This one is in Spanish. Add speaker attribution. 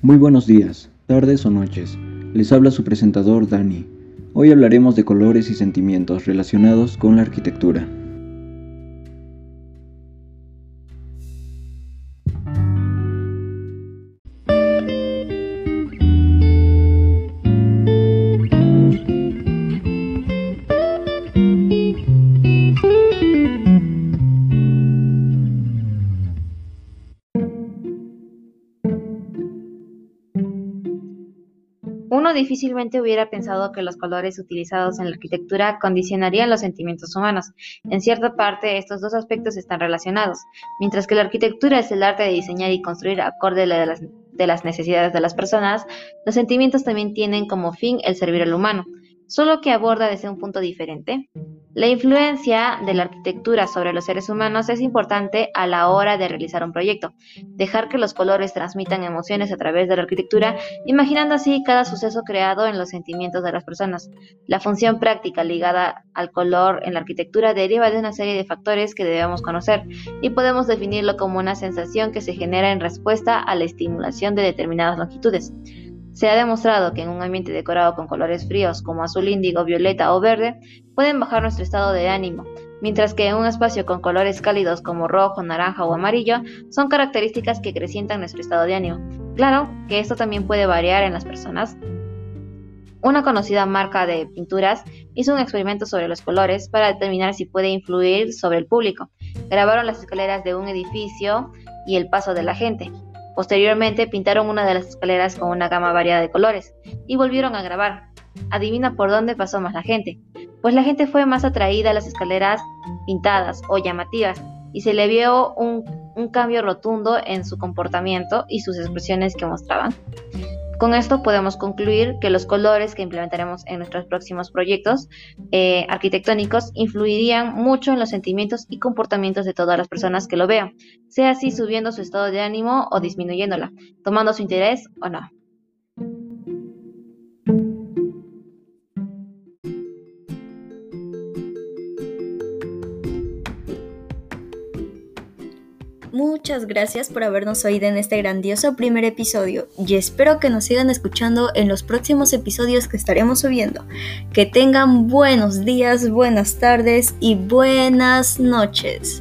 Speaker 1: Muy buenos días, tardes o noches. Les habla su presentador Dani. Hoy hablaremos de colores y sentimientos relacionados con la arquitectura.
Speaker 2: Uno difícilmente hubiera pensado que los colores utilizados en la arquitectura condicionarían los sentimientos humanos. En cierta parte, estos dos aspectos están relacionados. Mientras que la arquitectura es el arte de diseñar y construir acorde de las, de las necesidades de las personas, los sentimientos también tienen como fin el servir al humano, solo que aborda desde un punto diferente. La influencia de la arquitectura sobre los seres humanos es importante a la hora de realizar un proyecto. Dejar que los colores transmitan emociones a través de la arquitectura, imaginando así cada suceso creado en los sentimientos de las personas. La función práctica ligada al color en la arquitectura deriva de una serie de factores que debemos conocer y podemos definirlo como una sensación que se genera en respuesta a la estimulación de determinadas longitudes. Se ha demostrado que en un ambiente decorado con colores fríos como azul índigo, violeta o verde pueden bajar nuestro estado de ánimo, mientras que en un espacio con colores cálidos como rojo, naranja o amarillo son características que acrecientan nuestro estado de ánimo. Claro que esto también puede variar en las personas. Una conocida marca de pinturas hizo un experimento sobre los colores para determinar si puede influir sobre el público. Grabaron las escaleras de un edificio y el paso de la gente. Posteriormente pintaron una de las escaleras con una gama variada de colores y volvieron a grabar. Adivina por dónde pasó más la gente. Pues la gente fue más atraída a las escaleras pintadas o llamativas y se le vio un, un cambio rotundo en su comportamiento y sus expresiones que mostraban. Con esto podemos concluir que los colores que implementaremos en nuestros próximos proyectos eh, arquitectónicos influirían mucho en los sentimientos y comportamientos de todas las personas que lo vean, sea así subiendo su estado de ánimo o disminuyéndola, tomando su interés o no.
Speaker 3: Muchas gracias por habernos oído en este grandioso primer episodio y espero que nos sigan escuchando en los próximos episodios que estaremos subiendo. Que tengan buenos días, buenas tardes y buenas noches.